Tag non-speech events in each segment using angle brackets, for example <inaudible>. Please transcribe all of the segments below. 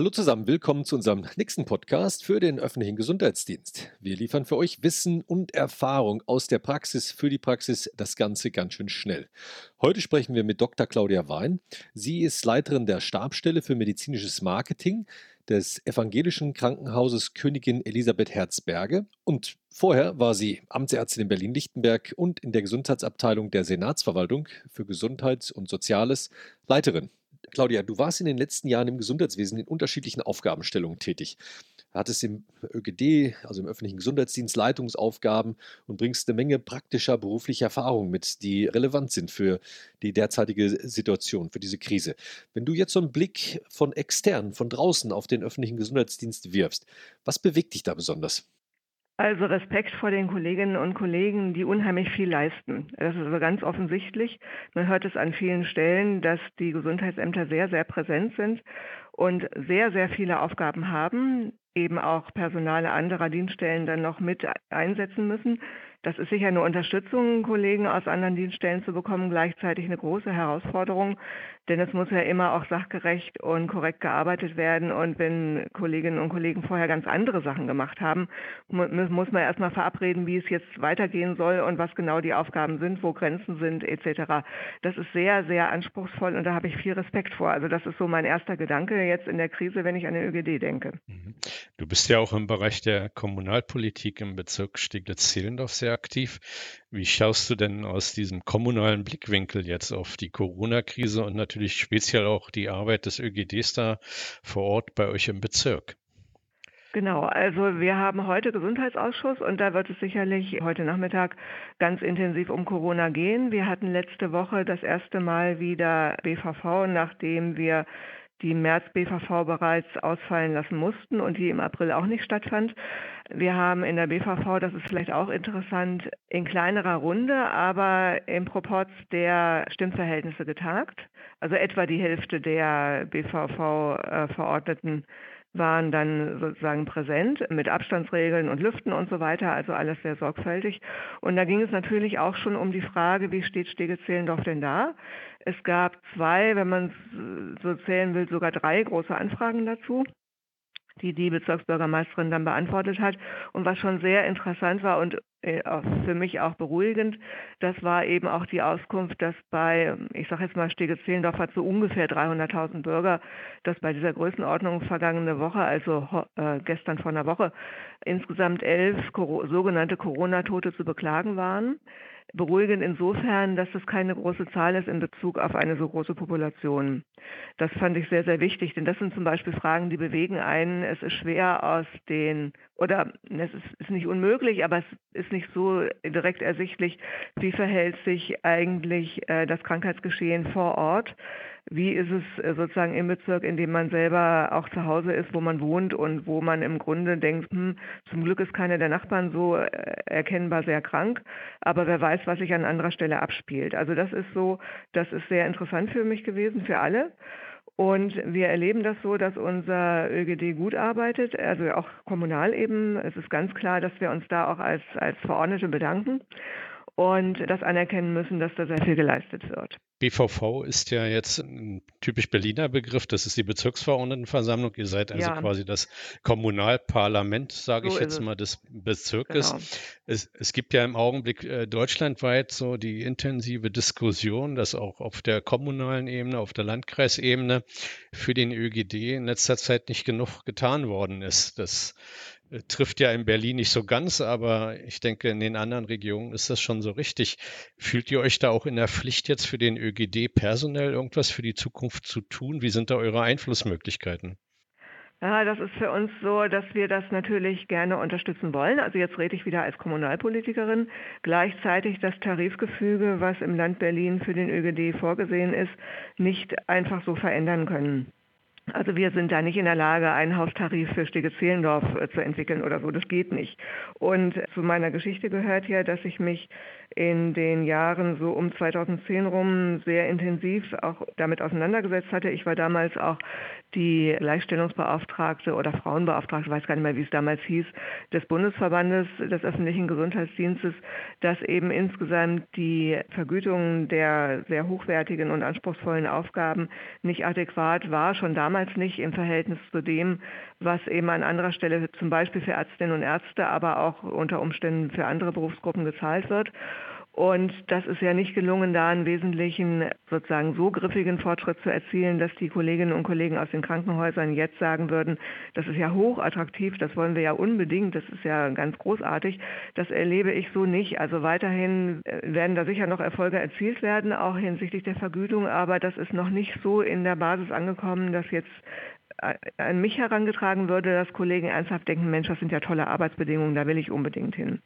Hallo zusammen, willkommen zu unserem nächsten Podcast für den öffentlichen Gesundheitsdienst. Wir liefern für euch Wissen und Erfahrung aus der Praxis für die Praxis, das Ganze ganz schön schnell. Heute sprechen wir mit Dr. Claudia Wein. Sie ist Leiterin der Stabstelle für medizinisches Marketing des evangelischen Krankenhauses Königin Elisabeth Herzberge und vorher war sie Amtsärztin in Berlin-Lichtenberg und in der Gesundheitsabteilung der Senatsverwaltung für Gesundheit und Soziales Leiterin. Claudia, du warst in den letzten Jahren im Gesundheitswesen in unterschiedlichen Aufgabenstellungen tätig. Hattest im ÖGD, also im öffentlichen Gesundheitsdienst, Leitungsaufgaben und bringst eine Menge praktischer beruflicher Erfahrungen mit, die relevant sind für die derzeitige Situation, für diese Krise. Wenn du jetzt so einen Blick von extern, von draußen auf den öffentlichen Gesundheitsdienst wirfst, was bewegt dich da besonders? Also Respekt vor den Kolleginnen und Kollegen, die unheimlich viel leisten. Das ist also ganz offensichtlich. Man hört es an vielen Stellen, dass die Gesundheitsämter sehr, sehr präsent sind und sehr, sehr viele Aufgaben haben, eben auch Personale anderer Dienststellen dann noch mit einsetzen müssen. Das ist sicher eine Unterstützung, Kollegen aus anderen Dienststellen zu bekommen, gleichzeitig eine große Herausforderung, denn es muss ja immer auch sachgerecht und korrekt gearbeitet werden. Und wenn Kolleginnen und Kollegen vorher ganz andere Sachen gemacht haben, muss man erstmal verabreden, wie es jetzt weitergehen soll und was genau die Aufgaben sind, wo Grenzen sind etc. Das ist sehr, sehr anspruchsvoll und da habe ich viel Respekt vor. Also das ist so mein erster Gedanke jetzt in der Krise, wenn ich an den ÖGD denke. Mhm. Du bist ja auch im Bereich der Kommunalpolitik im Bezirk Steglitz-Zehlendorf sehr aktiv. Wie schaust du denn aus diesem kommunalen Blickwinkel jetzt auf die Corona-Krise und natürlich speziell auch die Arbeit des ÖGDs da vor Ort bei euch im Bezirk? Genau, also wir haben heute Gesundheitsausschuss und da wird es sicherlich heute Nachmittag ganz intensiv um Corona gehen. Wir hatten letzte Woche das erste Mal wieder BVV, nachdem wir die März-BVV bereits ausfallen lassen mussten und die im April auch nicht stattfand. Wir haben in der BVV, das ist vielleicht auch interessant, in kleinerer Runde, aber im Proporz der Stimmverhältnisse getagt. Also etwa die Hälfte der BVV-Verordneten waren dann sozusagen präsent mit Abstandsregeln und Lüften und so weiter, also alles sehr sorgfältig. Und da ging es natürlich auch schon um die Frage, wie steht Stege-Zehlendorf denn da? Es gab zwei, wenn man so zählen will, sogar drei große Anfragen dazu die die Bezirksbürgermeisterin dann beantwortet hat. Und was schon sehr interessant war und äh, für mich auch beruhigend, das war eben auch die Auskunft, dass bei, ich sage jetzt mal, Stege-Zehlendorf hat so ungefähr 300.000 Bürger, dass bei dieser Größenordnung vergangene Woche, also äh, gestern vor einer Woche, insgesamt elf sogenannte Corona-Tote zu beklagen waren beruhigend insofern, dass das keine große Zahl ist in Bezug auf eine so große Population. Das fand ich sehr, sehr wichtig, denn das sind zum Beispiel Fragen, die bewegen einen. Es ist schwer aus den, oder es ist, ist nicht unmöglich, aber es ist nicht so direkt ersichtlich, wie verhält sich eigentlich äh, das Krankheitsgeschehen vor Ort wie ist es äh, sozusagen im Bezirk, in dem man selber auch zu Hause ist, wo man wohnt und wo man im Grunde denkt, hm, zum Glück ist keiner der Nachbarn so äh, erkennbar sehr krank, aber wer weiß, was sich an anderer Stelle abspielt. Also das ist so, das ist sehr interessant für mich gewesen, für alle. Und wir erleben das so, dass unser ÖGD gut arbeitet, also auch kommunal eben. Es ist ganz klar, dass wir uns da auch als, als Verordnete bedanken und das anerkennen müssen, dass da sehr viel geleistet wird. BVV ist ja jetzt ein typisch Berliner Begriff. Das ist die Bezirksverordnetenversammlung. Ihr seid also ja. quasi das Kommunalparlament, sage so ich jetzt mal, des Bezirkes. Genau. Es, es, gibt ja im Augenblick äh, deutschlandweit so die intensive Diskussion, dass auch auf der kommunalen Ebene, auf der Landkreisebene für den ÖGD in letzter Zeit nicht genug getan worden ist. Das trifft ja in Berlin nicht so ganz, aber ich denke, in den anderen Regionen ist das schon so richtig. Fühlt ihr euch da auch in der Pflicht jetzt für den ÖGD personell irgendwas für die Zukunft zu tun? Wie sind da eure Einflussmöglichkeiten? Ja, das ist für uns so, dass wir das natürlich gerne unterstützen wollen. Also jetzt rede ich wieder als Kommunalpolitikerin. Gleichzeitig das Tarifgefüge, was im Land Berlin für den ÖGD vorgesehen ist, nicht einfach so verändern können. Also wir sind da nicht in der Lage, einen Haustarif für Stege-Zehlendorf äh, zu entwickeln oder so. Das geht nicht. Und zu meiner Geschichte gehört ja, dass ich mich in den Jahren so um 2010 rum sehr intensiv auch damit auseinandergesetzt hatte. Ich war damals auch die Gleichstellungsbeauftragte oder Frauenbeauftragte, weiß gar nicht mehr, wie es damals hieß, des Bundesverbandes des öffentlichen Gesundheitsdienstes, dass eben insgesamt die Vergütung der sehr hochwertigen und anspruchsvollen Aufgaben nicht adäquat war, schon damals oftmals nicht im Verhältnis zu dem, was eben an anderer Stelle zum Beispiel für Ärztinnen und Ärzte, aber auch unter Umständen für andere Berufsgruppen gezahlt wird. Und das ist ja nicht gelungen, da einen wesentlichen, sozusagen so griffigen Fortschritt zu erzielen, dass die Kolleginnen und Kollegen aus den Krankenhäusern jetzt sagen würden, das ist ja hochattraktiv, das wollen wir ja unbedingt, das ist ja ganz großartig. Das erlebe ich so nicht. Also weiterhin äh, werden da sicher noch Erfolge erzielt werden, auch hinsichtlich der Vergütung, aber das ist noch nicht so in der Basis angekommen, dass jetzt an mich herangetragen würde, dass Kollegen ernsthaft denken, Mensch, das sind ja tolle Arbeitsbedingungen, da will ich unbedingt hin.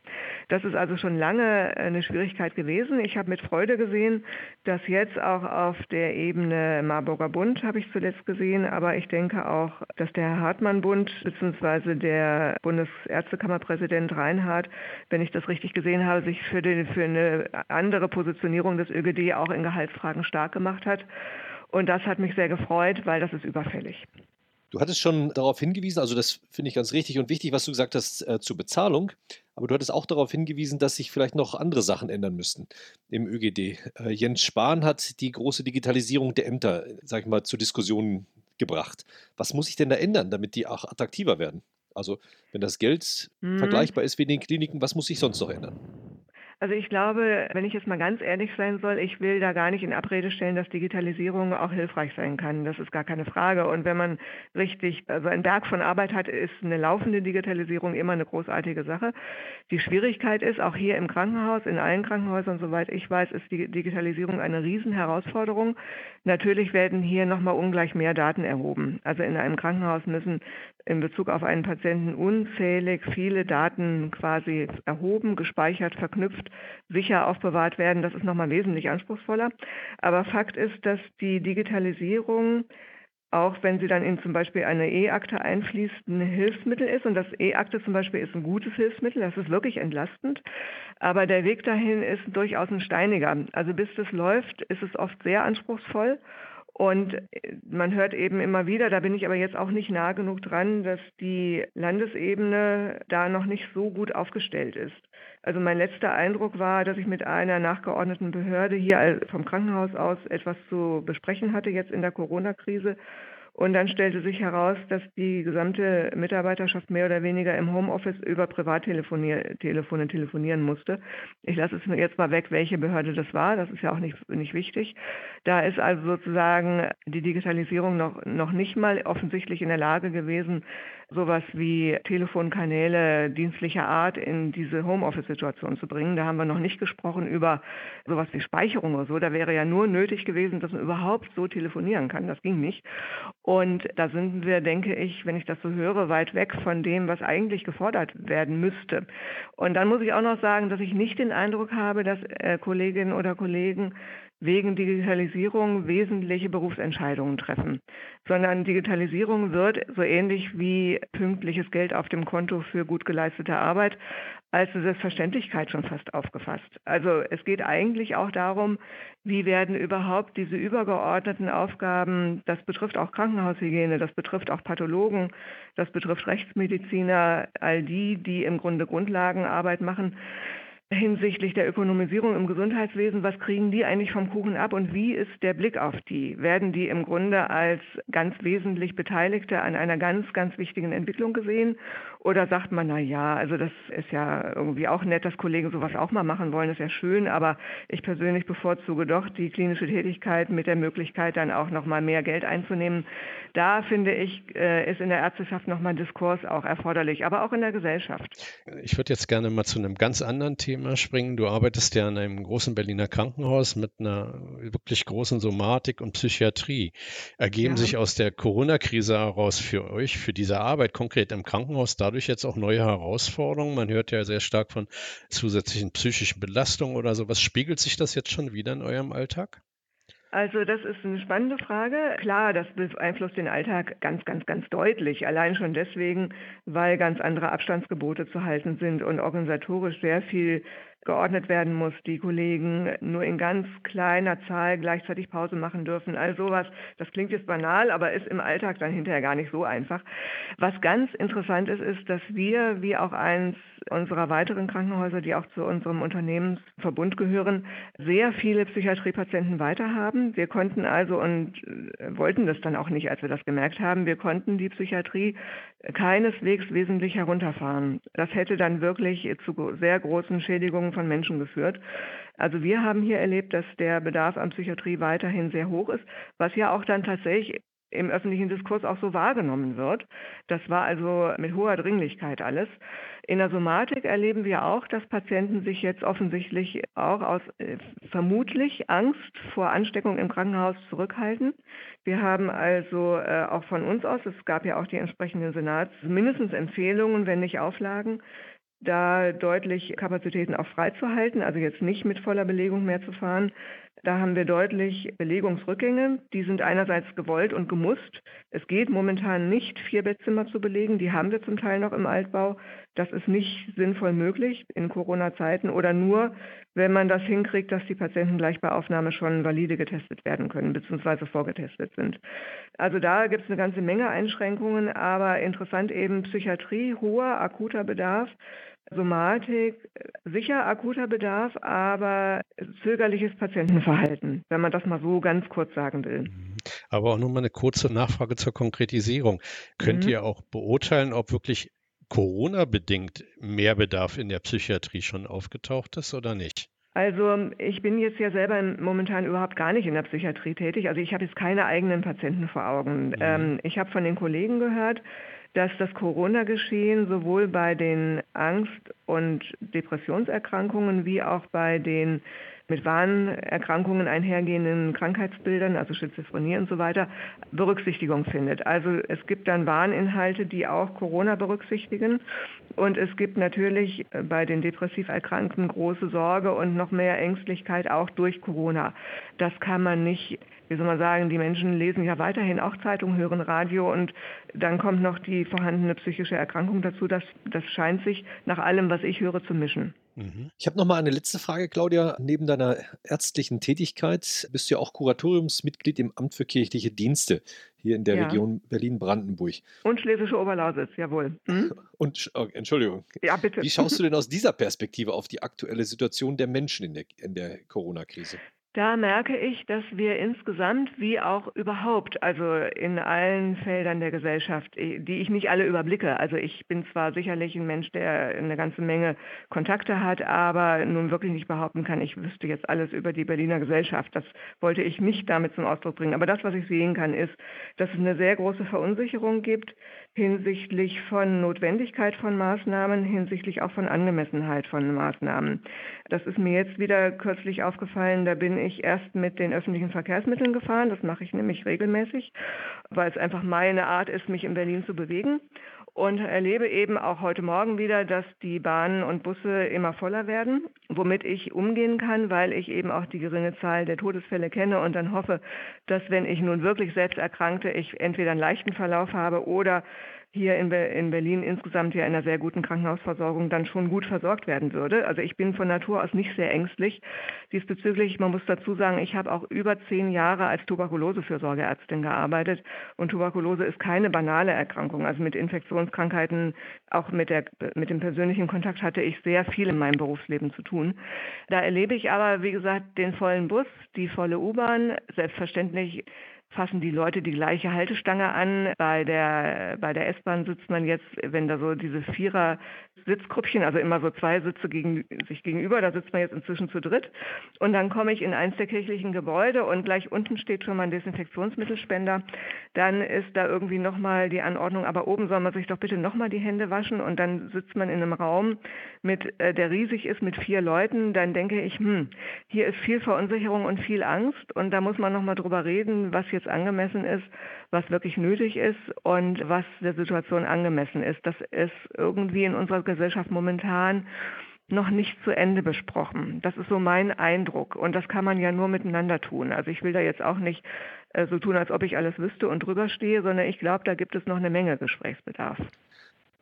Das ist also schon lange eine Schwierigkeit gewesen. Ich habe mit Freude gesehen, dass jetzt auch auf der Ebene Marburger Bund, habe ich zuletzt gesehen, aber ich denke auch, dass der Hartmann-Bund bzw. der Bundesärztekammerpräsident Reinhardt, wenn ich das richtig gesehen habe, sich für, den, für eine andere Positionierung des ÖGD auch in Gehaltsfragen stark gemacht hat. Und das hat mich sehr gefreut, weil das ist überfällig. Du hattest schon darauf hingewiesen, also das finde ich ganz richtig und wichtig, was du gesagt hast äh, zur Bezahlung, aber du hattest auch darauf hingewiesen, dass sich vielleicht noch andere Sachen ändern müssten im ÖGD. Äh, Jens Spahn hat die große Digitalisierung der Ämter, sag ich mal, zur Diskussion gebracht. Was muss sich denn da ändern, damit die auch attraktiver werden? Also, wenn das Geld hm. vergleichbar ist wie in den Kliniken, was muss sich sonst noch ändern? Also ich glaube, wenn ich jetzt mal ganz ehrlich sein soll, ich will da gar nicht in Abrede stellen, dass Digitalisierung auch hilfreich sein kann. Das ist gar keine Frage. Und wenn man richtig, also ein Berg von Arbeit hat, ist eine laufende Digitalisierung immer eine großartige Sache. Die Schwierigkeit ist, auch hier im Krankenhaus, in allen Krankenhäusern, soweit ich weiß, ist die Digitalisierung eine Riesenherausforderung. Natürlich werden hier nochmal ungleich mehr Daten erhoben. Also in einem Krankenhaus müssen in Bezug auf einen Patienten unzählig viele Daten quasi erhoben, gespeichert, verknüpft, sicher aufbewahrt werden. Das ist nochmal wesentlich anspruchsvoller. Aber Fakt ist, dass die Digitalisierung auch wenn sie dann in zum Beispiel eine E-Akte einfließt, ein Hilfsmittel ist. Und das E-Akte zum Beispiel ist ein gutes Hilfsmittel, das ist wirklich entlastend. Aber der Weg dahin ist durchaus ein steiniger. Also bis das läuft, ist es oft sehr anspruchsvoll. Und äh, man hört eben immer wieder, da bin ich aber jetzt auch nicht nah genug dran, dass die Landesebene da noch nicht so gut aufgestellt ist. Also mein letzter Eindruck war, dass ich mit einer nachgeordneten Behörde hier vom Krankenhaus aus etwas zu besprechen hatte, jetzt in der Corona-Krise. Und dann stellte sich heraus, dass die gesamte Mitarbeiterschaft mehr oder weniger im Homeoffice über Privattelefone telefonieren musste. Ich lasse es jetzt mal weg, welche Behörde das war. Das ist ja auch nicht, nicht wichtig. Da ist also sozusagen die Digitalisierung noch, noch nicht mal offensichtlich in der Lage gewesen, sowas wie Telefonkanäle dienstlicher Art in diese Homeoffice-Situation zu bringen. Da haben wir noch nicht gesprochen über sowas wie Speicherung oder so. Da wäre ja nur nötig gewesen, dass man überhaupt so telefonieren kann. Das ging nicht. Und da sind wir, denke ich, wenn ich das so höre, weit weg von dem, was eigentlich gefordert werden müsste. Und dann muss ich auch noch sagen, dass ich nicht den Eindruck habe, dass äh, Kolleginnen oder Kollegen wegen Digitalisierung wesentliche Berufsentscheidungen treffen, sondern Digitalisierung wird so ähnlich wie pünktliches Geld auf dem Konto für gut geleistete Arbeit als Selbstverständlichkeit schon fast aufgefasst. Also es geht eigentlich auch darum, wie werden überhaupt diese übergeordneten Aufgaben, das betrifft auch Krankenhaushygiene, das betrifft auch Pathologen, das betrifft Rechtsmediziner, all die, die im Grunde Grundlagenarbeit machen, hinsichtlich der Ökonomisierung im Gesundheitswesen, was kriegen die eigentlich vom Kuchen ab und wie ist der Blick auf die? Werden die im Grunde als ganz wesentlich Beteiligte an einer ganz, ganz wichtigen Entwicklung gesehen? Oder sagt man, na ja, also das ist ja irgendwie auch nett, dass Kollegen sowas auch mal machen wollen, ist ja schön, aber ich persönlich bevorzuge doch die klinische Tätigkeit mit der Möglichkeit, dann auch noch mal mehr Geld einzunehmen. Da finde ich, äh, ist in der Ärzteschaft noch mal ein Diskurs auch erforderlich, aber auch in der Gesellschaft. Ich würde jetzt gerne mal zu einem ganz anderen Thema Thema springen. Du arbeitest ja in einem großen Berliner Krankenhaus mit einer wirklich großen Somatik und Psychiatrie. Ergeben ja. sich aus der Corona-Krise heraus für euch, für diese Arbeit konkret im Krankenhaus, dadurch jetzt auch neue Herausforderungen? Man hört ja sehr stark von zusätzlichen psychischen Belastungen oder so. Was spiegelt sich das jetzt schon wieder in eurem Alltag? Also das ist eine spannende Frage. Klar, das beeinflusst den Alltag ganz, ganz, ganz deutlich. Allein schon deswegen, weil ganz andere Abstandsgebote zu halten sind und organisatorisch sehr viel geordnet werden muss, die Kollegen nur in ganz kleiner Zahl gleichzeitig Pause machen dürfen. All sowas, das klingt jetzt banal, aber ist im Alltag dann hinterher gar nicht so einfach. Was ganz interessant ist, ist, dass wir, wie auch eins unserer weiteren Krankenhäuser, die auch zu unserem Unternehmensverbund gehören, sehr viele Psychiatriepatienten weiterhaben. Wir konnten also und äh, wollten das dann auch nicht, als wir das gemerkt haben, wir konnten die Psychiatrie keineswegs wesentlich herunterfahren. Das hätte dann wirklich zu sehr großen Schädigungen von Menschen geführt. Also wir haben hier erlebt, dass der Bedarf an Psychiatrie weiterhin sehr hoch ist, was ja auch dann tatsächlich im öffentlichen Diskurs auch so wahrgenommen wird. Das war also mit hoher Dringlichkeit alles. In der Somatik erleben wir auch, dass Patienten sich jetzt offensichtlich auch aus äh, vermutlich Angst vor Ansteckung im Krankenhaus zurückhalten. Wir haben also äh, auch von uns aus, es gab ja auch die entsprechenden Senats, mindestens Empfehlungen, wenn nicht Auflagen, da deutlich Kapazitäten auch freizuhalten, also jetzt nicht mit voller Belegung mehr zu fahren. Da haben wir deutlich Belegungsrückgänge. Die sind einerseits gewollt und gemusst. Es geht momentan nicht, vier Bettzimmer zu belegen. Die haben wir zum Teil noch im Altbau. Das ist nicht sinnvoll möglich in Corona-Zeiten oder nur, wenn man das hinkriegt, dass die Patienten gleich bei Aufnahme schon valide getestet werden können, beziehungsweise vorgetestet sind. Also da gibt es eine ganze Menge Einschränkungen, aber interessant eben Psychiatrie, hoher akuter Bedarf. Somatik, sicher akuter Bedarf, aber zögerliches Patientenverhalten, wenn man das mal so ganz kurz sagen will. Mhm. Aber auch nur mal eine kurze Nachfrage zur Konkretisierung. Könnt mhm. ihr auch beurteilen, ob wirklich Corona-bedingt mehr Bedarf in der Psychiatrie schon aufgetaucht ist oder nicht? Also ich bin jetzt ja selber momentan überhaupt gar nicht in der Psychiatrie tätig. Also ich habe jetzt keine eigenen Patienten vor Augen. Mhm. Ähm, ich habe von den Kollegen gehört, dass das Corona-Geschehen sowohl bei den Angst- und Depressionserkrankungen wie auch bei den mit Warnerkrankungen einhergehenden Krankheitsbildern, also Schizophrenie und so weiter, Berücksichtigung findet. Also es gibt dann Warninhalte, die auch Corona berücksichtigen. Und es gibt natürlich bei den depressiv Erkrankten große Sorge und noch mehr Ängstlichkeit auch durch Corona. Das kann man nicht wie soll man sagen, die Menschen lesen ja weiterhin auch Zeitung, hören Radio und dann kommt noch die vorhandene psychische Erkrankung dazu. Das, das scheint sich nach allem, was ich höre, zu mischen. Mhm. Ich habe noch mal eine letzte Frage, Claudia. Neben deiner ärztlichen Tätigkeit bist du ja auch Kuratoriumsmitglied im Amt für kirchliche Dienste hier in der ja. Region Berlin-Brandenburg. Und Schlesische Oberlausitz, jawohl. Hm? <laughs> Und, oh, Entschuldigung. Ja, bitte. Wie schaust du denn <laughs> aus dieser Perspektive auf die aktuelle Situation der Menschen in der, in der Corona-Krise? Da merke ich, dass wir insgesamt wie auch überhaupt, also in allen Feldern der Gesellschaft, die ich nicht alle überblicke, also ich bin zwar sicherlich ein Mensch, der eine ganze Menge Kontakte hat, aber nun wirklich nicht behaupten kann, ich wüsste jetzt alles über die Berliner Gesellschaft. Das wollte ich nicht damit zum Ausdruck bringen. Aber das, was ich sehen kann, ist, dass es eine sehr große Verunsicherung gibt hinsichtlich von Notwendigkeit von Maßnahmen, hinsichtlich auch von Angemessenheit von Maßnahmen. Das ist mir jetzt wieder kürzlich aufgefallen, da bin ich erst mit den öffentlichen Verkehrsmitteln gefahren. Das mache ich nämlich regelmäßig, weil es einfach meine Art ist, mich in Berlin zu bewegen. Und erlebe eben auch heute Morgen wieder, dass die Bahnen und Busse immer voller werden, womit ich umgehen kann, weil ich eben auch die geringe Zahl der Todesfälle kenne und dann hoffe, dass wenn ich nun wirklich selbst erkrankte, ich entweder einen leichten Verlauf habe oder hier in, Be in, Berlin insgesamt ja in einer sehr guten Krankenhausversorgung dann schon gut versorgt werden würde. Also ich bin von Natur aus nicht sehr ängstlich. Diesbezüglich, man muss dazu sagen, ich habe auch über zehn Jahre als Tuberkulosefürsorgeärztin gearbeitet und Tuberkulose ist keine banale Erkrankung. Also mit Infektionskrankheiten, auch mit, der, mit dem persönlichen Kontakt hatte ich sehr viel in meinem Berufsleben zu tun. Da erlebe ich aber, wie gesagt, den vollen Bus, die volle U-Bahn, selbstverständlich fassen die Leute die gleiche Haltestange an. Bei der, bei der S-Bahn sitzt man jetzt, wenn da so diese Vierer Sitzgruppchen, also immer so zwei Sitze gegen, sich gegenüber, da sitzt man jetzt inzwischen zu dritt. Und dann komme ich in eins der kirchlichen Gebäude und gleich unten steht schon mal ein Desinfektionsmittelspender. Dann ist da irgendwie nochmal die Anordnung, aber oben soll man sich doch bitte nochmal die Hände waschen und dann sitzt man in einem Raum, mit, äh, der riesig ist mit vier Leuten. Dann denke ich, hm, hier ist viel Verunsicherung und viel Angst und da muss man nochmal drüber reden, was jetzt angemessen ist, was wirklich nötig ist und was der Situation angemessen ist. Das ist irgendwie in unserer Gesellschaft momentan noch nicht zu Ende besprochen. Das ist so mein Eindruck. Und das kann man ja nur miteinander tun. Also ich will da jetzt auch nicht äh, so tun, als ob ich alles wüsste und drüber stehe, sondern ich glaube, da gibt es noch eine Menge Gesprächsbedarf.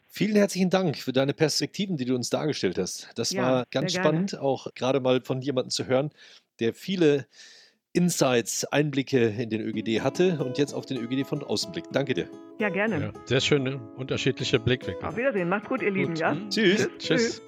Vielen herzlichen Dank für deine Perspektiven, die du uns dargestellt hast. Das ja, war ganz spannend, auch gerade mal von jemandem zu hören, der viele Insights, Einblicke in den ÖGD hatte und jetzt auf den ÖGD von außen blickt. Danke dir. Ja, gerne. Ja, sehr schöne unterschiedliche Blickwinkel. Auf Wiedersehen. Macht's gut, ihr Lieben. Ja? Tschüss. Tschüss. Tschüss.